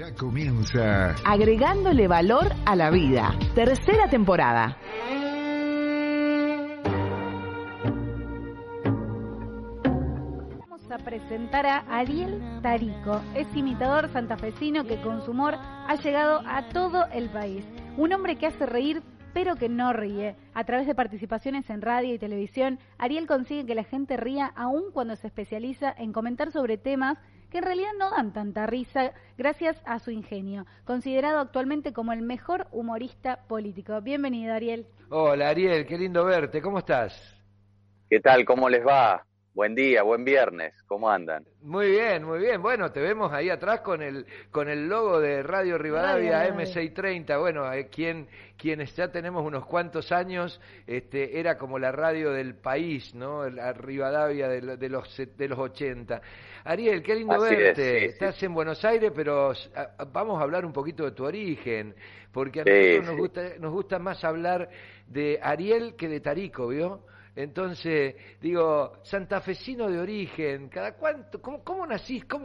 Ya comienza Agregándole valor a la vida. Tercera temporada. Vamos a presentar a Ariel Tarico. Es imitador santafesino que con su humor ha llegado a todo el país. Un hombre que hace reír pero que no ríe. A través de participaciones en radio y televisión, Ariel consigue que la gente ría aun cuando se especializa en comentar sobre temas que en realidad no dan tanta risa gracias a su ingenio, considerado actualmente como el mejor humorista político. Bienvenido, Ariel. Hola, Ariel, qué lindo verte. ¿Cómo estás? ¿Qué tal? ¿Cómo les va? Buen día, buen viernes. ¿Cómo andan? Muy bien, muy bien. Bueno, te vemos ahí atrás con el con el logo de Radio Rivadavia Radio M630. Bueno, eh, quien, quienes ya tenemos unos cuantos años, este, era como la radio del país, ¿no? La Rivadavia de, de los se- de los 80. Ariel, qué lindo Así verte. sí, sí. Estás en Buenos Aires, pero ah, vamos a hablar un poquito de tu origen, porque a Sí, nosotros nos gusta nos gusta más hablar de Ariel que de Tarico, ¿vio? Entonces, digo, santafesino de origen, ¿cada cuánto, cómo, cómo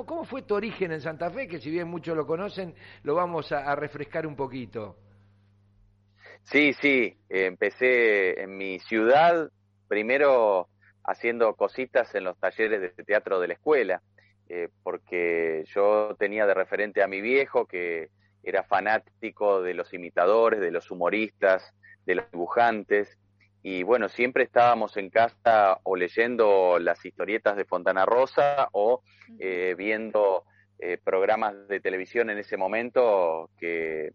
cómo, fue tu origen en Santa Fe? Que si bien muchos lo conocen, lo vamos a, refrescar un poquito. Sí, sí, empecé en mi ciudad, primero haciendo cositas en los talleres de teatro de la escuela, eh, porque yo tenía de referente a mi viejo, que era fanático de los imitadores, de los humoristas, de los dibujantes, y bueno, siempre estábamos en casa o leyendo las historietas de Fontana Rosa o eh, viendo eh, programas de televisión en ese momento que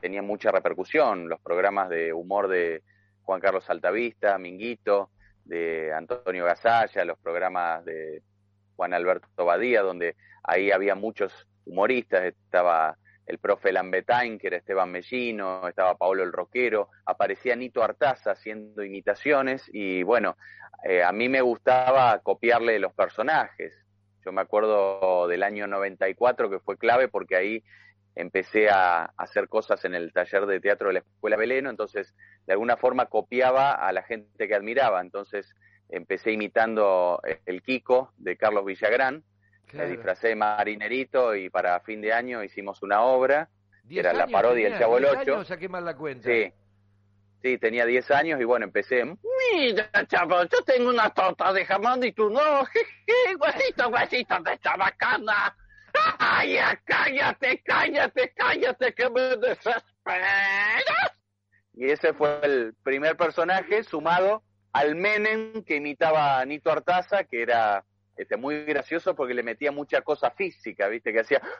tenían mucha repercusión, los programas de humor de Juan Carlos Altavista, Minguito, de Antonio Gasalla, los programas de Juan Alberto Badía, donde ahí había muchos humoristas, estaba el profe Lambetain, que era Esteban Mellino, estaba Paolo el Roquero, aparecía Nito Artaza haciendo imitaciones y bueno, eh, a mí me gustaba copiarle los personajes. Yo me acuerdo del año 94 que fue clave porque ahí empecé a hacer cosas en el taller de teatro de la Escuela Beleno, entonces de alguna forma copiaba a la gente que admiraba. Entonces empecé imitando el Kiko de Carlos Villagrán, me disfracé de marinerito y para fin de año hicimos una obra, que ¿Diez era la parodia del? Chavo el ¿Diez Ocho. años? saqué mal la cuenta. Sí, sí, tenía 10 años y bueno, empecé, mira chavo, yo tengo una torta de jamón y tú no, jeje, huesito, huesito de chabacana. ¡Ay, cállate, cállate, cállate, que me desesperas! Y ese fue el primer personaje sumado al Menem que imitaba a Nito Artaza, que era este, muy gracioso porque le metía mucha cosa física, ¿viste? Que hacía...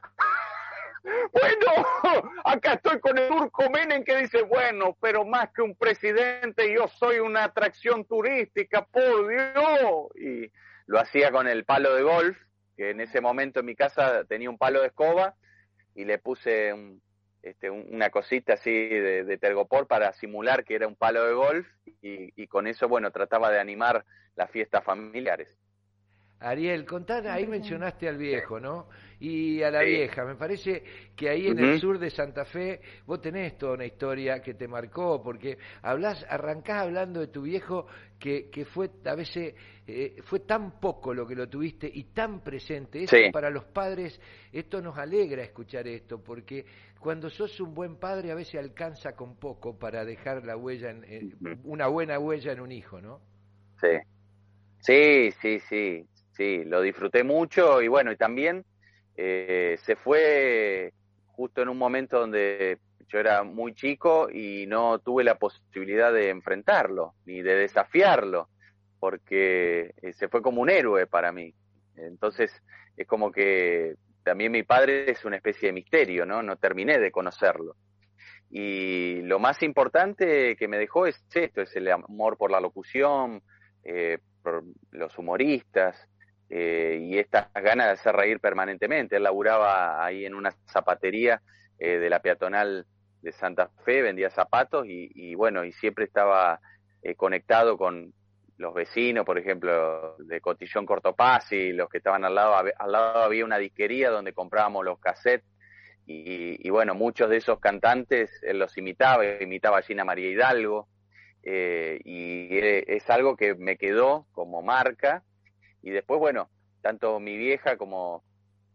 Bueno, acá estoy con el Urco Menem que dice, bueno, pero más que un presidente, yo soy una atracción turística, por Dios. Y lo hacía con el palo de golf, que en ese momento en mi casa tenía un palo de escoba, y le puse un- este, un- una cosita así de, de tergopor para simular que era un palo de golf, y con eso, bueno, trataba de animar las fiestas familiares. Ariel, contá, ahí mencionaste al viejo, ¿no? Y a la Sí. vieja. Me parece que ahí en el sur de Santa Fe vos tenés toda una historia que te marcó, porque hablás, arrancás hablando de tu viejo que, que fue a veces eh, fue tan poco lo que lo tuviste y tan presente. Eso Sí. para los padres, esto nos alegra escuchar esto, porque cuando sos un buen padre a veces alcanza con poco para dejar la huella, en, Ujú. una buena huella en un hijo, ¿no? Sí, sí, sí, sí, sí, lo disfruté mucho y bueno, y también eh, se fue justo en un momento donde yo era muy chico y no tuve la posibilidad de enfrentarlo ni de desafiarlo, porque eh, se fue como un héroe para mí. Entonces, es como que también mi padre es una especie de misterio, ¿no? No terminé de conocerlo. Y lo más importante que me dejó es esto, es el amor por la locución, eh, por los humoristas eh, y estas ganas de hacer reír permanentemente. Él laburaba ahí en una zapatería eh, de la peatonal de Santa Fe, vendía zapatos y, bueno, y siempre estaba eh, conectado con los vecinos, por ejemplo, de Cotillón Cortopasi, los que estaban al lado, al lado había una disquería donde comprábamos los cassettes y, y bueno, muchos de esos cantantes él los imitaba, imitaba a Gina María Hidalgo, eh, y eh, es algo que me quedó como marca. Y después, bueno, tanto mi vieja como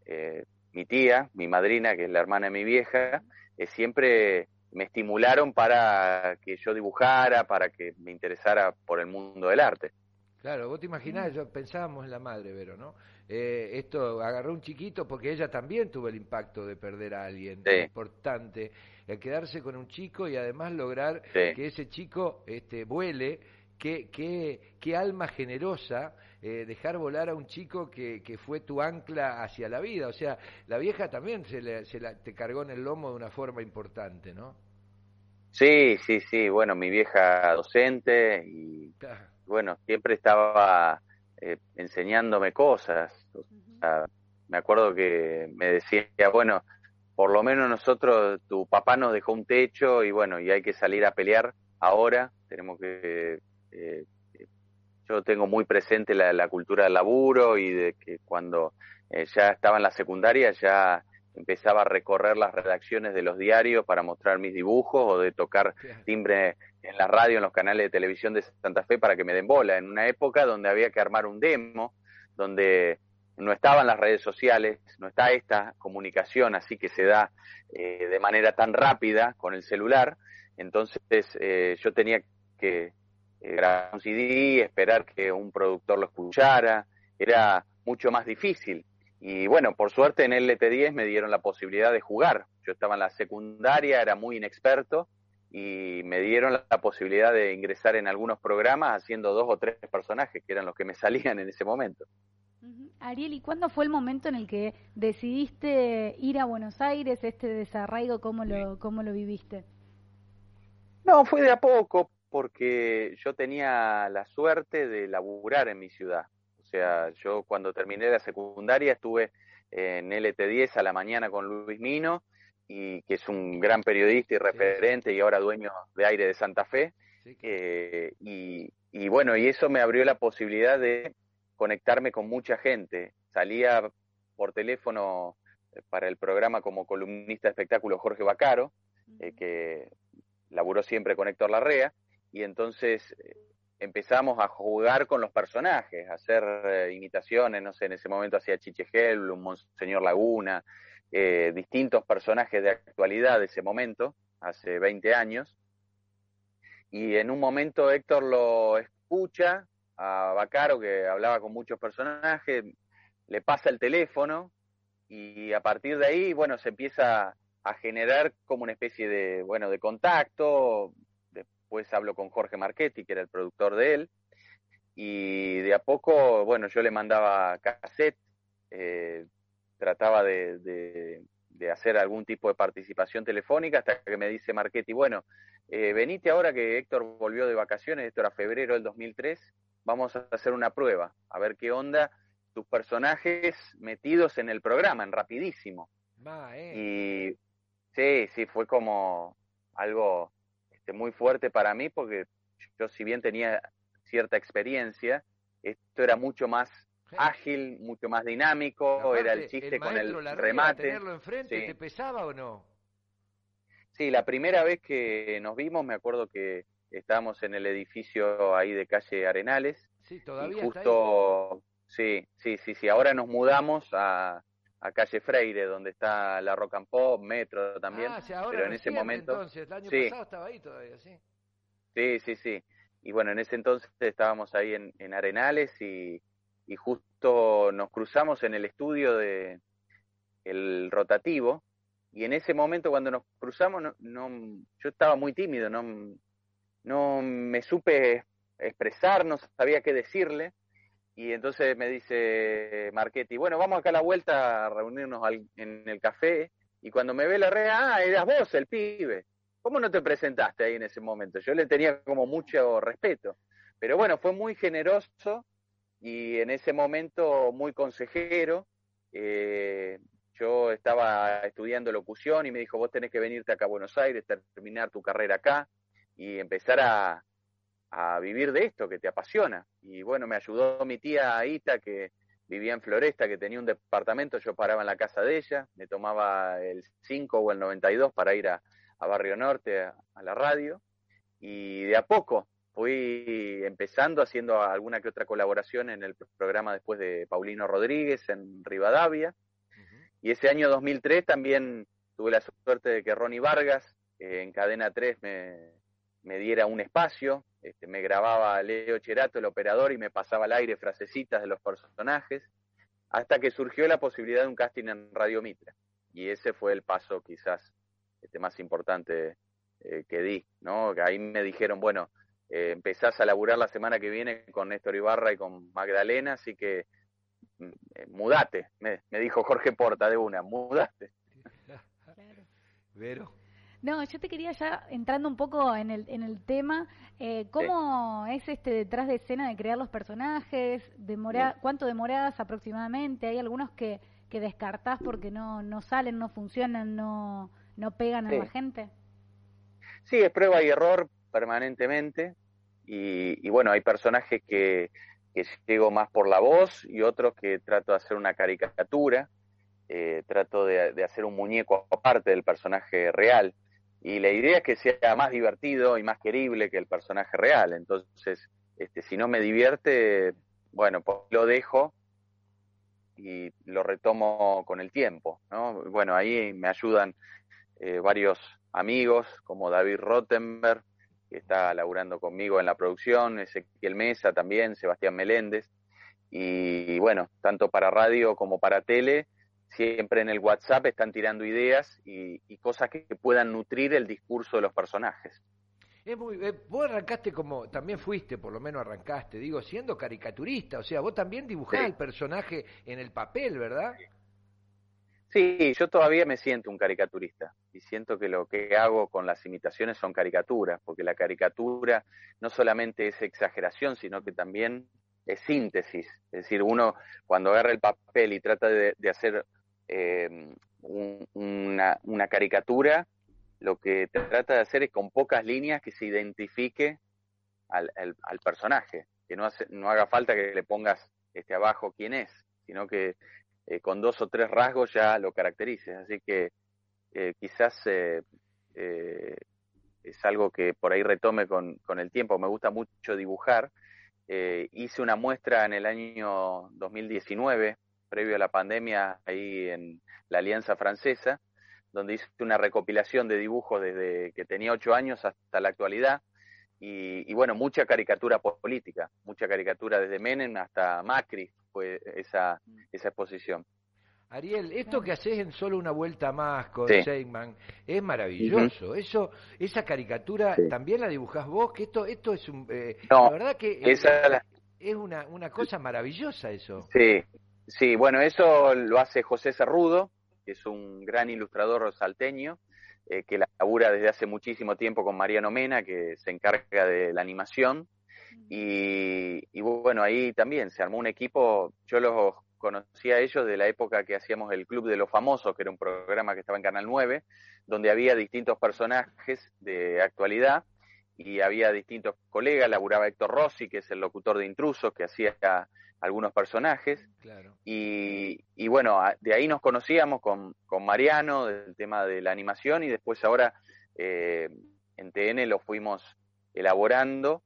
eh, mi tía, mi madrina, que es la hermana de mi vieja, eh, siempre me estimularon para que yo dibujara, para que me interesara por el mundo del arte. Claro, vos te imaginás, yo pensábamos en la madre, Vero, ¿no? Eh, esto agarró un chiquito porque ella también tuvo el impacto de perder a alguien importante, el quedarse con un chico y además lograr que ese chico este, vuele, qué, qué, qué alma generosa eh, dejar volar a un chico que, que fue tu ancla hacia la vida. O sea, la vieja también se, le, se la, te cargó en el lomo de una forma importante, ¿no? Sí, sí, sí. Bueno, mi vieja docente y bueno, siempre estaba eh, enseñándome cosas. me acuerdo que me decía, bueno, por lo menos nosotros, tu papá nos dejó un techo y bueno, y hay que salir a pelear ahora. Tenemos que eh, yo tengo muy presente la, cultura del laburo y de que cuando eh, ya estaba en la secundaria ya empezaba a recorrer las redacciones de los diarios para mostrar mis dibujos o de tocar timbre en la radio, en los canales de televisión de Santa Fe para que me den bola, en una época donde había que armar un demo, donde no estaban las redes sociales, no está esta comunicación así que se da eh, de manera tan rápida con el celular, entonces eh, yo tenía que grabar un CD, esperar que un productor lo escuchara, era mucho más difícil. Y bueno, por suerte en LT10 me dieron la posibilidad de jugar. Yo estaba en la secundaria, era muy inexperto y me dieron la posibilidad de ingresar en algunos programas haciendo dos o tres personajes, que eran los que me salían en ese momento. Ariel, ¿y cuándo fue el momento en el que decidiste ir a Buenos Aires, este desarraigo, cómo lo, cómo lo viviste? No, fue de a poco, porque yo tenía la suerte de laburar en mi ciudad. O sea, yo cuando terminé la secundaria estuve en LT10 a la mañana con Luis Mino, y que es un gran periodista y referente y ahora dueño de aire de Santa Fe. Eh, y, bueno, y eso me abrió la posibilidad de conectarme con mucha gente. Salía por teléfono eh, para el programa como columnista de espectáculo Jorge Bacaro, eh, que laburó siempre con Héctor Larrea, y entonces eh, empezamos a jugar con los personajes, a hacer eh, imitaciones, no sé, en ese momento hacía Chichegel, un Monseñor Laguna, eh, distintos personajes de actualidad de ese momento, hace 20 años, y en un momento Héctor lo escucha a Bacaro, que hablaba con muchos personajes, le pasa el teléfono, y a partir de ahí, bueno, se empieza a generar como una especie de, bueno, de contacto, después hablo con Jorge Marchetti, que era el productor de él, y de a poco, bueno, yo le mandaba cassette, eh, trataba de, hacer algún tipo de participación telefónica hasta que me dice Marchetti, bueno, eh, venite ahora que Héctor volvió de vacaciones, esto era febrero del 2003, vamos a hacer una prueba, a ver qué onda tus personajes metidos en el programa, en rapidísimo. Eh. Y sí, sí, fue como algo este, muy fuerte para mí porque yo si bien tenía cierta experiencia, esto era mucho más ágil, mucho más dinámico, era el chiste con el remate. ¿Tenerlo enfrente te pesaba o no? Sí, la primera vez que nos vimos me acuerdo que estábamos en el edificio ahí de calle Arenales. Sí, todavía justo, sí, sí, sí, sí, ahora nos mudamos a, a calle Freire, donde está la Rock and Pop, Metro también. Ah, pero en ese momento. Entonces, el año pasado estaba ahí todavía, sí. Sí, sí, sí. Y bueno, en ese entonces estábamos ahí en, en Arenales y, y, justo nos cruzamos en el estudio de el rotativo. Y en ese momento cuando nos cruzamos, no, no, yo estaba muy tímido, no, no me supe expresar, no sabía qué decirle. Y entonces me dice Marchetti, bueno, vamos acá a la vuelta a reunirnos en el café. Y cuando me ve la red, ah, eras vos, el pibe. ¿Cómo no te presentaste ahí en ese momento? Yo le tenía como mucho respeto. Pero bueno, fue muy generoso y en ese momento muy consejero. Eh, yo estaba estudiando locución y me dijo, vos tenés que venirte acá a Buenos Aires, terminar tu carrera acá y empezar a, a vivir de esto que te apasiona. Y bueno, me ayudó mi tía Aita, que vivía en Floresta, que tenía un departamento, yo paraba en la casa de ella, me tomaba el 5 o el 92 para ir a, Barrio Norte, a, la radio, y de a poco fui empezando haciendo alguna que otra colaboración en el programa después de Paulino Rodríguez en Rivadavia, Y ese año 2003 también tuve la suerte de que Ronnie Vargas eh, en Cadena 3 me, me diera un espacio, este, me grababa Leo Cherato, el operador, y me pasaba al aire frasecitas de los personajes, hasta que surgió la posibilidad de un casting en Radio Mitra. Y ese fue el paso quizás este, más importante eh, que di, ¿no? Ahí me dijeron, bueno, eh, empezás a laburar la semana que viene con Néstor Ibarra y con Magdalena, así que mm, eh, mudate, me, dijo Jorge Porta de una, mudate. Vero. No, yo te quería ya entrando un poco en el, en el tema, eh, ¿cómo es este detrás de escena de crear los personajes? Demora, ¿Cuánto demoras aproximadamente? ¿Hay algunos que, que descartás porque no, no salen, no funcionan, no, no pegan a la gente? Sí, es prueba y error permanentemente. Y, bueno, hay personajes que, que llego más por la voz y otros que trato de hacer una caricatura. Eh, trato de, de, hacer un muñeco aparte del personaje real y la idea es que sea más divertido y más querible que el personaje real. Entonces, este, si no me divierte, bueno, pues lo dejo y lo retomo con el tiempo. ¿no? Bueno, ahí me ayudan eh, varios amigos como David Rottenberg, que está laburando conmigo en la producción, Ezequiel Mesa también, Sebastián Meléndez. Y bueno, tanto para radio como para tele, siempre en el WhatsApp están tirando ideas y, cosas que, puedan nutrir el discurso de los personajes. Es muy, eh, vos arrancaste como, también fuiste, por lo menos arrancaste, digo, siendo caricaturista, o sea, vos también dibujás el personaje en el papel, ¿verdad? Sí, yo todavía me siento un caricaturista y siento que lo que hago con las imitaciones son caricaturas, porque la caricatura no solamente es exageración, sino que también es síntesis. Es decir, uno cuando agarra el papel y trata de hacer eh, una, caricatura, lo que trata de hacer es con pocas líneas que se identifique al, al, personaje, que no, hace, no haga falta que le pongas este abajo quién es, sino que eh, con dos o tres rasgos ya lo caracterices. Así que eh, quizás es algo que por ahí retome con, con, el tiempo. Me gusta mucho dibujar. hice una muestra en el año 2019 previo a la pandemia ahí en la Alianza Francesa, donde hice una recopilación de dibujos desde que tenía ocho años hasta la actualidad. Y, bueno, mucha caricatura política, mucha caricatura desde Menem hasta Macri fue esa, esa exposición. Ariel, esto que haces en solo una vuelta más con sí. es maravilloso. Eso, esa caricatura también la dibujás vos, que esto, esto es un, eh, la verdad que es, es una, una cosa maravillosa eso. Sí, Sí, bueno, eso lo hace José Cerrudo, que es un gran ilustrador salteño, eh, que labura desde hace muchísimo tiempo con Mariano Mena, que se encarga de la animación. Y, bueno, ahí también se armó un equipo, yo los conocí a ellos de la época que hacíamos el Club de los Famosos, que era un programa que estaba en Canal 9, donde había distintos personajes de actualidad y había distintos colegas, laburaba Héctor Rossi, que es el locutor de Intrusos, que hacía algunos personajes. Y, y, bueno, de ahí nos conocíamos con, con, Mariano, del tema de la animación, y después ahora eh, en TN lo fuimos elaborando.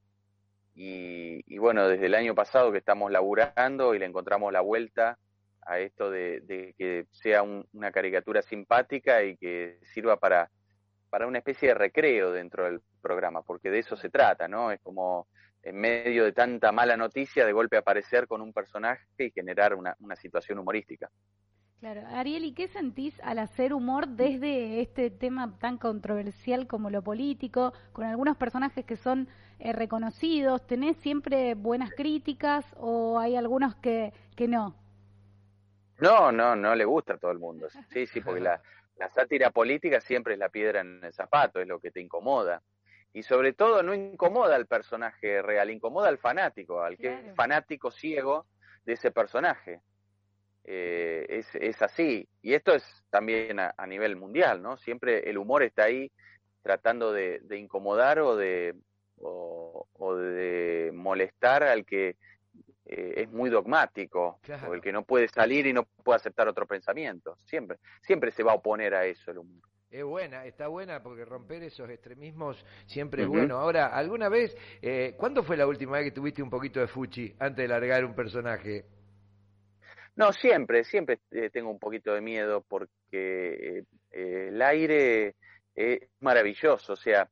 Y, bueno, desde el año pasado que estamos laburando y le encontramos la vuelta a esto de, que sea una caricatura simpática y que sirva para, para una especie de recreo dentro del programa, porque de eso se trata, ¿no? Es como en medio de tanta mala noticia, de golpe aparecer con un personaje y generar una, situación humorística. Claro, Ariel, ¿y qué sentís al hacer humor desde este tema tan controversial como lo político, con algunos personajes que son eh, reconocidos? ¿Tenés siempre buenas críticas o hay algunos que, que no? No, no, no le gusta a todo el mundo. Sí, sí, porque la, la sátira política siempre es la piedra en el zapato, es lo que te incomoda y sobre todo no incomoda al personaje real, incomoda al fanático, al que es fanático ciego de ese personaje. Eh, es, es, así. Y esto es también a, nivel mundial, ¿no? Siempre el humor está ahí tratando de, incomodar o de, o, de molestar al que eh, es muy dogmático, o el que no puede salir y no puede aceptar otro pensamiento. Siempre, siempre se va a oponer a eso el humor. Es buena, está buena porque romper esos extremismos siempre es bueno. Ahora, ¿alguna vez, eh, cuándo fue la última vez que tuviste un poquito de fuchi antes de largar un personaje? No, siempre, siempre eh, tengo un poquito de miedo porque eh, el aire es maravilloso, o sea,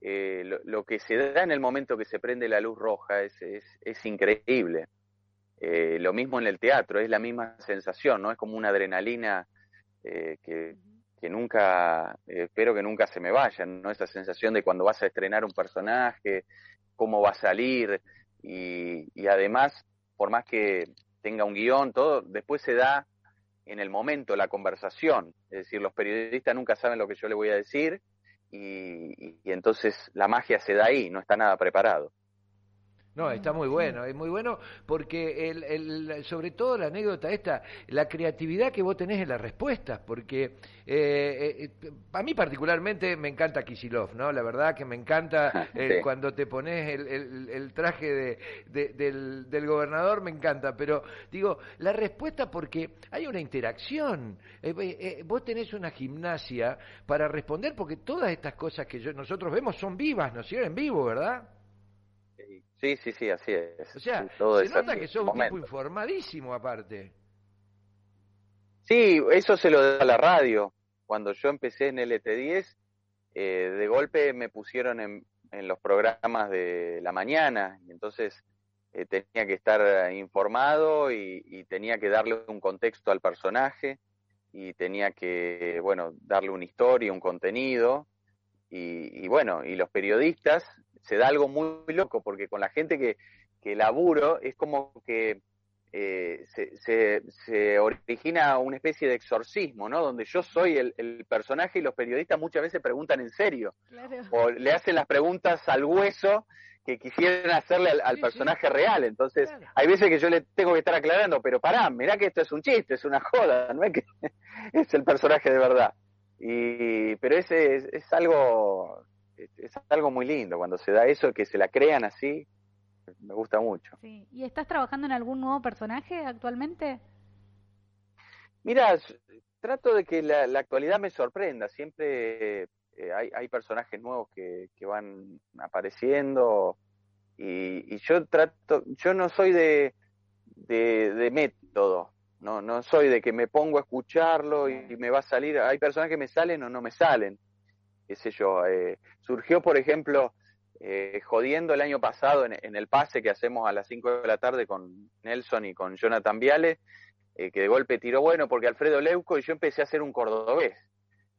lo, lo, que se da en el momento que se prende la luz roja es, es, es increíble. lo mismo en el teatro, es la misma sensación, ¿no? Es como una adrenalina que, que nunca, espero que nunca se me vaya, ¿no? Esa sensación de cuando vas a estrenar un personaje, cómo va a salir, y, y además, por más que tenga un guion, todo, después se da en el momento la conversación. Es decir, los periodistas nunca saben lo que yo le voy a decir y, y entonces la magia se da ahí, no está nada preparado. No, está muy bueno, es muy bueno porque el, el, sobre todo la anécdota esta, la creatividad que vos tenés en las respuestas, porque eh, eh, a mí particularmente me encanta Kisilov, ¿no? La verdad que me encanta eh, cuando te pones el, el traje de, del, del, gobernador, me encanta, pero digo, la respuesta porque hay una interacción, vos tenés una gimnasia para responder porque todas estas cosas que yo, nosotros vemos son vivas, ¿no? en vivo, ¿verdad? Sí, sí, sí, así es. O sea, se nota que sos un tipo informadísimo aparte. Sí, eso se lo da a la radio. Cuando yo empecé en LT10, eh, de golpe me pusieron en, en, los programas de la mañana, y entonces eh, tenía que estar informado y, y, tenía que darle un contexto al personaje y tenía que, bueno, darle una historia, un contenido. Y, y bueno, y los periodistas se da algo muy loco, porque con la gente que, que laburo es como que eh, se, se, origina una especie de exorcismo, ¿no? Donde yo soy el, personaje y los periodistas muchas veces preguntan en serio. O le hacen las preguntas al hueso que quisieran hacerle al, personaje real. Entonces, hay veces que yo le tengo que estar aclarando, pero pará, mirá que esto es un chiste, es una joda, no es que es el personaje de verdad. Y, pero ese es, es algo es algo muy lindo cuando se da eso, que se la crean así, me gusta mucho. Sí. ¿Y estás trabajando en algún nuevo personaje actualmente? Mira, trato de que la, actualidad me sorprenda, siempre eh, hay, hay, personajes nuevos que, que van apareciendo y, y, yo trato, yo no soy de, de, de método, no, no soy de que me pongo a escucharlo y, y me va a salir, hay personajes que me salen o no me salen qué sé yo, eh, surgió, por ejemplo, eh, jodiendo el año pasado en, el pase que hacemos a las 5 de la tarde con Nelson y con Jonathan Viale, eh, que de golpe tiró bueno porque Alfredo Leuco y yo empecé a hacer un cordobés,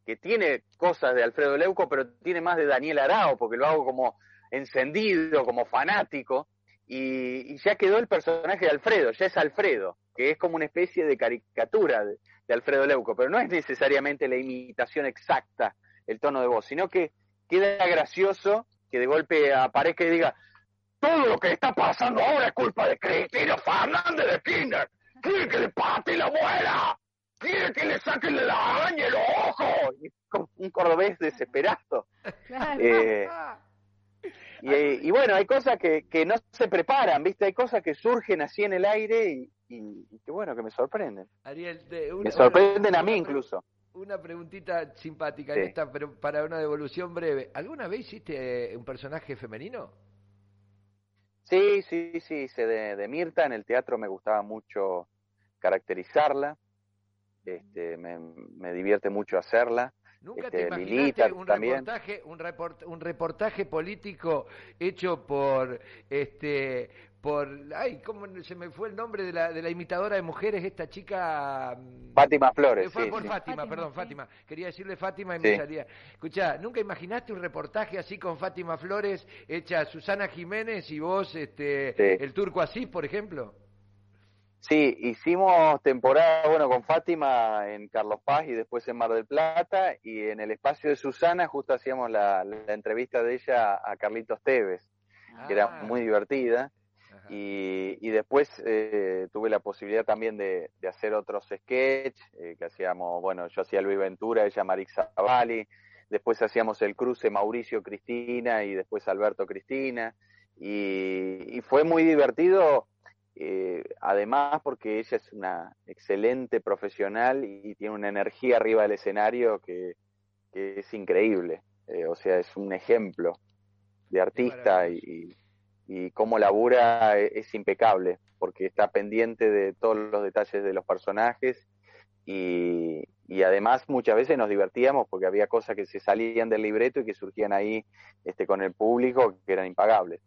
que tiene cosas de Alfredo Leuco, pero tiene más de Daniel Arao, porque lo hago como encendido, como fanático, y, ya quedó el personaje de Alfredo, ya es Alfredo, que es como una especie de caricatura de Alfredo Leuco, pero no es necesariamente la imitación exacta el tono de voz, sino que queda gracioso que de golpe aparezca y diga, todo lo que está pasando ahora es culpa de Cristina Fernández de Kinder. Quiere que le pate la muela. Quiere que le saquen la araña el ojo. un cordobés desesperado. Eh, y, bueno, hay cosas que, que no se preparan, ¿viste? Hay cosas que surgen así en el aire y, y, que bueno, que me sorprenden. Ariel, me sorprenden a mí incluso una preguntita simpática esta, pero para una devolución breve. ¿Alguna vez hiciste eh, un personaje femenino? Sí, sí, sí, hice de, Mirta. En el teatro me gustaba mucho caracterizarla. Este, me, divierte mucho hacerla. ¿Nunca te este, imaginaste un reportaje, un, un reportaje político hecho por este por ay cómo se me fue el nombre de la, de la imitadora de mujeres esta chica Fátima Flores fue por Fátima, perdón Fátima. Quería decirle Fátima y me salía. Escucha nunca imaginaste un reportaje así con Fátima Flores hecha Susana Jiménez y vos este el turco así por ejemplo Sí, hicimos temporada, bueno, con Fátima en Carlos Paz y después en Mar del Plata y en el espacio de Susana justo hacíamos la, entrevista de ella a Carlitos Tevez, que era ah. muy divertida. Y, y, después eh, tuve la posibilidad también de, de hacer otros sketch eh, que hacíamos, bueno, yo hacía Luis Ventura, ella Marix Zavalli, después hacíamos el cruce Mauricio Cristina y después Alberto Cristina. Y, y fue muy divertido, eh, además porque ella es una excelente profesional y tiene una energía arriba del escenario que, que es increíble. o sea, es un ejemplo de artista y, y cómo labura e, es, impecable, porque está pendiente de todos los detalles de los personajes y, y, además muchas veces nos divertíamos porque había cosas que se salían del libreto y que surgían ahí este, con el público que eran impagables.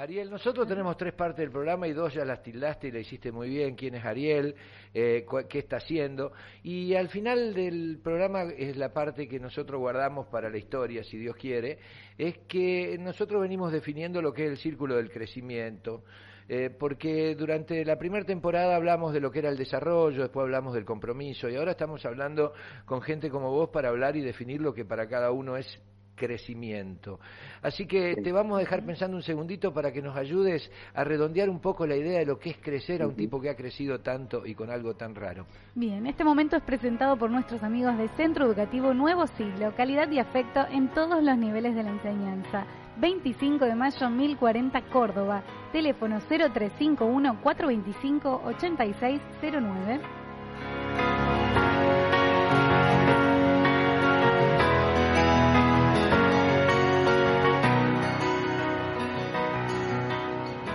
Ariel, nosotros tenemos tres partes del programa y dos ya las tildaste y la hiciste muy bien. ¿Quién es Ariel? Eh, ¿Qué está haciendo? Y al final del programa es la parte que nosotros guardamos para la historia, si Dios quiere, es que nosotros venimos definiendo lo que es el círculo del crecimiento. Eh, porque durante la primera temporada hablamos de lo que era el desarrollo, después hablamos del compromiso y ahora estamos hablando con gente como vos para hablar y definir lo que para cada uno es crecimiento. Así que te vamos a dejar pensando un segundito para que nos ayudes a redondear un poco la idea de lo que es crecer a un tipo que ha crecido tanto y con algo tan raro. Bien, este momento es presentado por nuestros amigos de Centro Educativo Nuevo Siglo, calidad y afecto en todos los niveles de la enseñanza. 25 de mayo 1040 Córdoba, teléfono 0351 425 8609.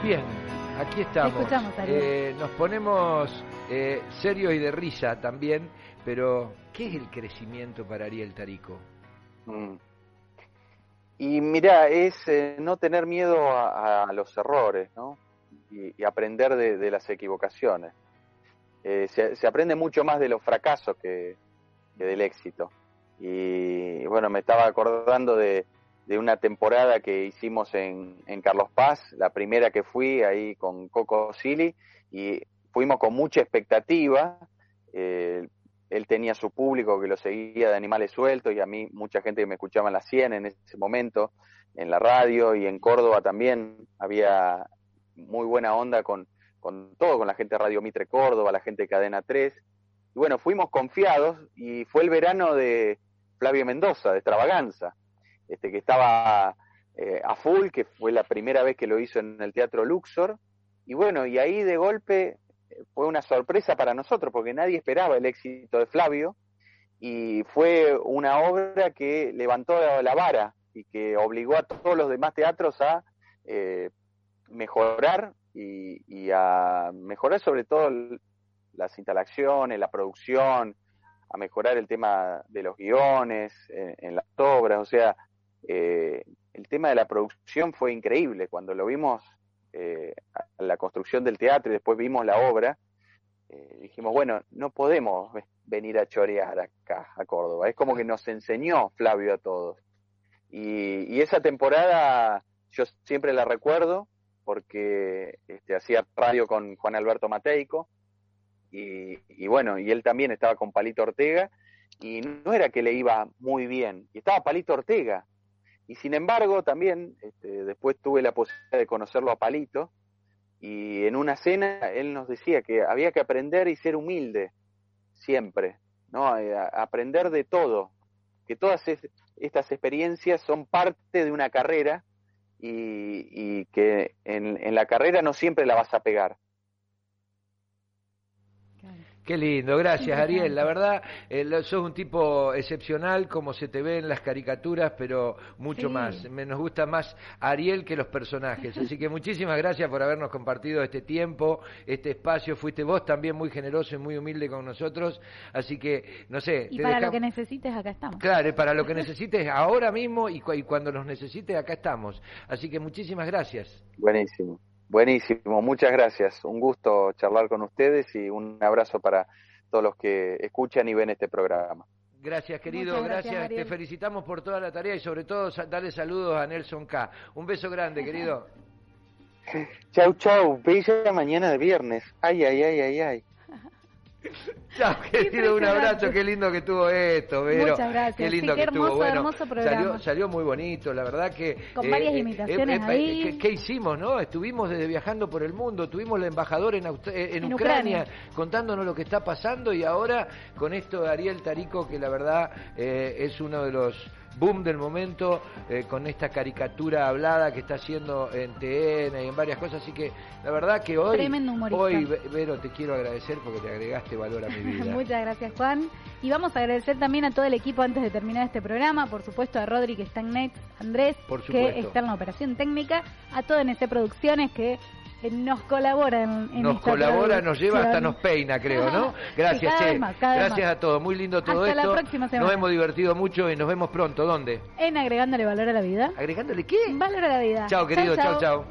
Bien, aquí estamos. Eh, nos ponemos eh, serios y de risa también, pero ¿qué es el crecimiento para Ariel Tarico? Mm. Y mira, es eh, no tener miedo a, los errores, ¿no? Y, aprender de, las equivocaciones. Se, aprende mucho más de los fracasos que del éxito. Y bueno, me estaba acordando de, de una temporada que hicimos en, en, Carlos Paz, la primera que fui ahí con Coco Silly, y fuimos con mucha expectativa. Eh, él tenía su público que lo seguía de animales sueltos y a mí mucha gente que me escuchaba en la 100 en ese momento, en la radio y en Córdoba también había muy buena onda con, con todo, con la gente de Radio Mitre Córdoba, la gente de Cadena 3. Y bueno, fuimos confiados y fue el verano de Flavio Mendoza, de Extravaganza este, que estaba eh, a full, que fue la primera vez que lo hizo en el Teatro Luxor. Y bueno, y ahí de golpe eh, fue una sorpresa para nosotros, porque nadie esperaba el éxito de Flavio, y fue una obra que levantó la vara y que obligó a todos los demás teatros a eh, mejorar y, a mejorar sobre todo las instalaciones, la producción, a mejorar el tema de los guiones en las obras, o sea, eh, el tema de la producción fue increíble. Cuando lo vimos, eh, la construcción del teatro y después vimos la obra, eh, dijimos, bueno, no podemos venir a chorear acá, a Córdoba. Es como que nos enseñó Flavio a todos. Y, esa temporada yo siempre la recuerdo porque este, hacía radio con Juan Alberto Mateico y, y, bueno, y él también estaba con Palito Ortega y no era que le iba muy bien, y estaba Palito Ortega, y sin embargo, también este, después tuve la posibilidad de conocerlo a Palito y en una cena él nos decía que había que aprender y ser humilde siempre, ¿no? Aprender de todo, que todas estas experiencias son parte de una carrera y, que en la carrera no siempre la vas a pegar, Qué lindo, gracias Ariel. La verdad, eh, sos un tipo excepcional como se te ve en las caricaturas, pero mucho más. Me nos gusta más Ariel que los personajes. Así que muchísimas gracias por habernos compartido este tiempo, este espacio. Fuiste vos también muy generoso y muy humilde con nosotros. Así que, no sé. Y para lo que necesites, acá estamos. Claro, para lo que necesites ahora mismo y, y cuando nos necesites, acá estamos. Así que muchísimas gracias. Buenísimo. Buenísimo, muchas gracias. Un gusto charlar con ustedes y un abrazo para todos los que escuchan y ven este programa. Gracias, querido, gracias. Te felicitamos por toda la tarea y sobre todo darle saludos a Nelson K. Un beso grande, querido. chau, chau. Bella mañana de viernes. Ay, ay, ay, ay, ay. Chao, querido, un abrazo, qué lindo que tuvo esto, Vero. Muchas gracias. Qué lindo que hermoso, estuvo. Bueno, hermoso programa. Salió, muy bonito, la verdad que... Con varias eh, eh, imitaciones eh, ahí. ¿qué, hicimos, no? Estuvimos desde viajando por el mundo, tuvimos la embajadora en, en, Ucrania, contándonos lo que está pasando y ahora con esto de Ariel Tarico, que la verdad es uno de los boom del momento eh, con esta caricatura hablada que está haciendo en TN y en varias cosas. Así que la verdad que hoy, hoy Ve- Vero, te quiero agradecer porque te agregaste valor a mi vida. Muchas gracias, Juan. Y vamos a agradecer también a todo el equipo antes de terminar este programa. Por supuesto, a Rodri, que está en Net, Andrés, Por que está en la operación técnica, a todo NC Producciones, que nos colaboran en nos esta colabora, nos lleva hasta nos peina, creo, ¿no? Sí, Gracias, cada Che. vez más, cada vez Gracias más. a todos. Muy lindo todo Hasta la esto. próxima semana. Nos hemos divertido mucho y nos vemos pronto. ¿Dónde? En agregándole valor a la vida. ¿Agregándole qué? Valor a la vida. Chao, querido. Chao, chao.